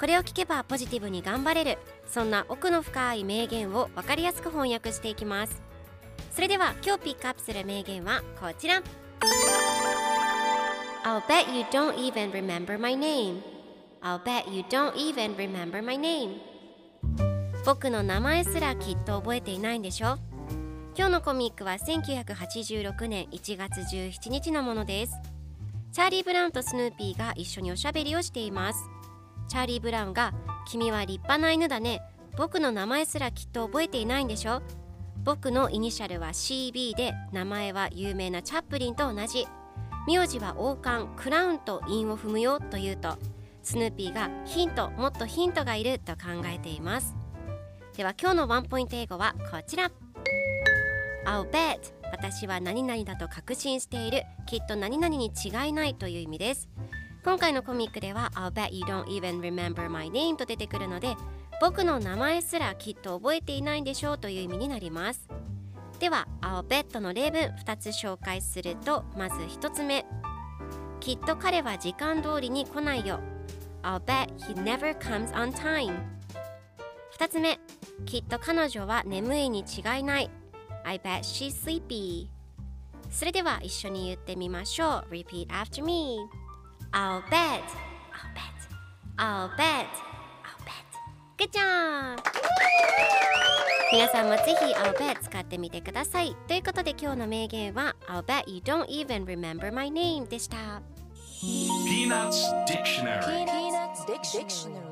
これを聞けばポジティブに頑張れる。そんな奥の深い名言を分かりやすく翻訳していきます。それでは今日ピックアップする名言はこちら。I'll bet you don't even remember my name. I'll bet you don't even remember my name. 僕の名前すらきっと覚えていないんでしょ？今日のコミックは1986年1月17日のものです。チャーリー・ブラウンとスヌーピーが一緒におしゃべりをしています。チャーリー・ブラウンが「君は立派な犬だね。僕の名前すらきっと覚えていないんでしょ。僕のイニシャルは CB で名前は有名なチャップリンと同じ。名字は王冠クラウンと韻を踏むよと言うとスヌーピーがヒントもっとヒントがいると考えています。では今日のワンポイント英語はこちら。I'll bet 私は何々だと確信している。きっと何々に違いないという意味です。今回のコミックでは I'll bet you don't even remember my name と出てくるので僕の名前すらきっと覚えていないんでしょうという意味になります。では I'll bet の例文2つ紹介するとまず1つ目。きっと彼は時間通りに来ないよ。I'll bet he never comes on time 2つ目。きっと彼女は眠いに違いない。I bet she's sleepy それでは一緒に言ってみましょう。Repeat after me I'll bet I'll bet I'll bet I'll bet Good job! 皆さんもぜひ I'll bet 使ってみてくださいということで今日の名言は I'll bet you don't even remember my name でした Peanuts Dictionary Peanuts Dictionary.